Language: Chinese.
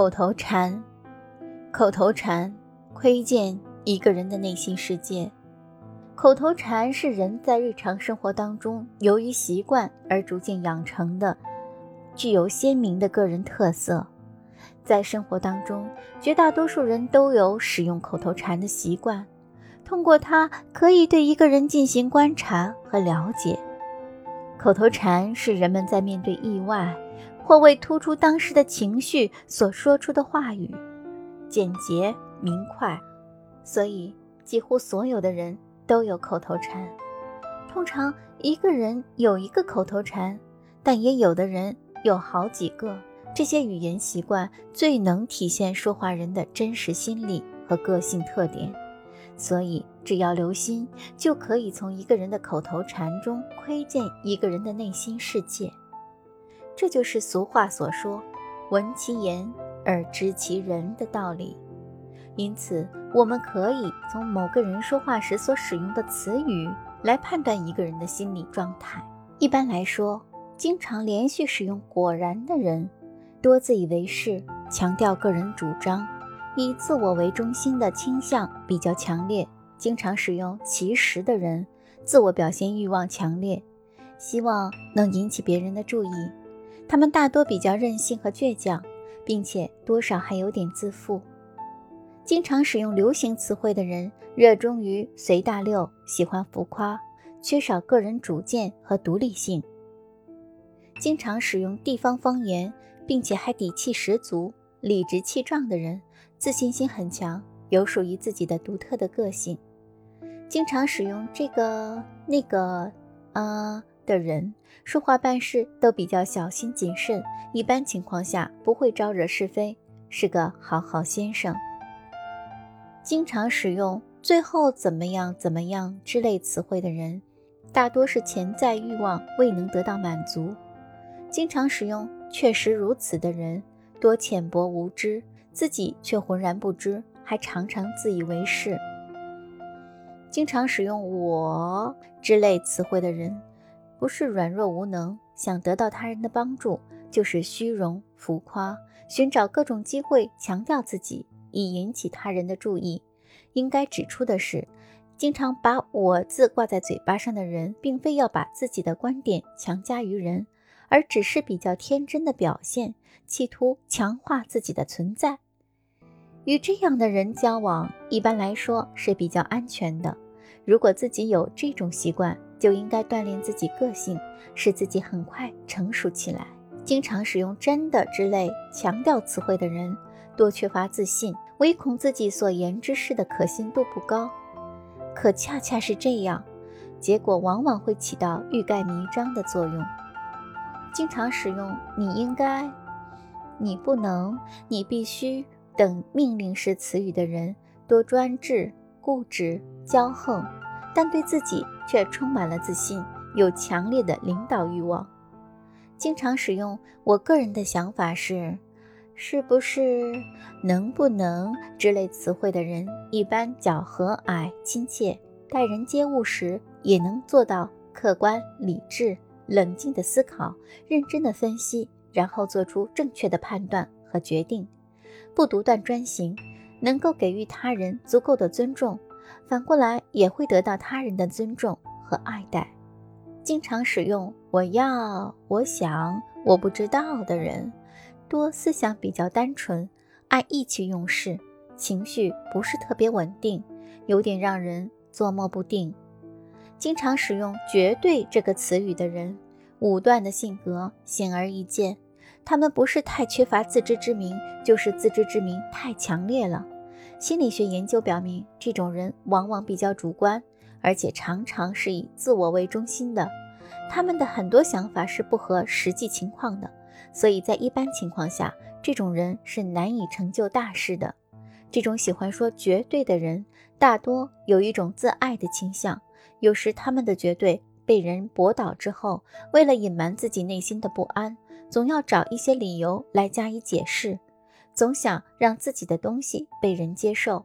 口头禅，口头禅窥见一个人的内心世界。口头禅是人在日常生活当中由于习惯而逐渐养成的，具有鲜明的个人特色。在生活当中，绝大多数人都有使用口头禅的习惯，通过它可以对一个人进行观察和了解。口头禅是人们在面对意外或为突出当时的情绪所说出的话语，简洁明快，所以几乎所有的人都有口头禅。通常一个人有一个口头禅，但也有的人有好几个。这些语言习惯最能体现说话人的真实心理和个性特点，所以只要留心，就可以从一个人的口头禅中窥见一个人的内心世界。这就是俗话所说“闻其言而知其人”的道理。因此，我们可以从某个人说话时所使用的词语来判断一个人的心理状态。一般来说，经常连续使用“果然”的人。多自以为是，强调个人主张，以自我为中心的倾向比较强烈。经常使用“其实”的人，自我表现欲望强烈，希望能引起别人的注意。他们大多比较任性和倔强，并且多少还有点自负。经常使用流行词汇的人，热衷于随大流，喜欢浮夸，缺少个人主见和独立性。经常使用地方方言。并且还底气十足、理直气壮的人，自信心很强，有属于自己的独特的个性。经常使用这个、那个、啊的人，说话办事都比较小心谨慎，一般情况下不会招惹是非，是个好好先生。经常使用“最后怎么样怎么样”之类词汇的人，大多是潜在欲望未能得到满足。经常使用。确实如此的人多浅薄无知，自己却浑然不知，还常常自以为是。经常使用“我”之类词汇的人，不是软弱无能，想得到他人的帮助，就是虚荣浮夸，寻找各种机会强调自己，以引起他人的注意。应该指出的是，经常把我字挂在嘴巴上的人，并非要把自己的观点强加于人。而只是比较天真的表现，企图强化自己的存在。与这样的人交往，一般来说是比较安全的。如果自己有这种习惯，就应该锻炼自己个性，使自己很快成熟起来。经常使用“真的”之类强调词汇的人，多缺乏自信，唯恐自己所言之事的可信度不高。可恰恰是这样，结果往往会起到欲盖弥彰的作用。经常使用“你应该”“你不能”“你必须”等命令式词语的人，多专制、固执、骄横，但对自己却充满了自信，有强烈的领导欲望。经常使用“我个人的想法是”“是不是”“能不能”之类词汇的人，一般较和蔼亲切，待人接物时也能做到客观理智。冷静的思考，认真的分析，然后做出正确的判断和决定，不独断专行，能够给予他人足够的尊重，反过来也会得到他人的尊重和爱戴。经常使用“我要”“我想”“我不知道”的人，多思想比较单纯，爱意气用事，情绪不是特别稳定，有点让人捉摸不定。经常使用“绝对”这个词语的人，武断的性格显而易见。他们不是太缺乏自知之明，就是自知之明太强烈了。心理学研究表明，这种人往往比较主观，而且常常是以自我为中心的。他们的很多想法是不合实际情况的，所以在一般情况下，这种人是难以成就大事的。这种喜欢说“绝对”的人，大多有一种自爱的倾向。有时他们的绝对被人驳倒之后，为了隐瞒自己内心的不安，总要找一些理由来加以解释，总想让自己的东西被人接受，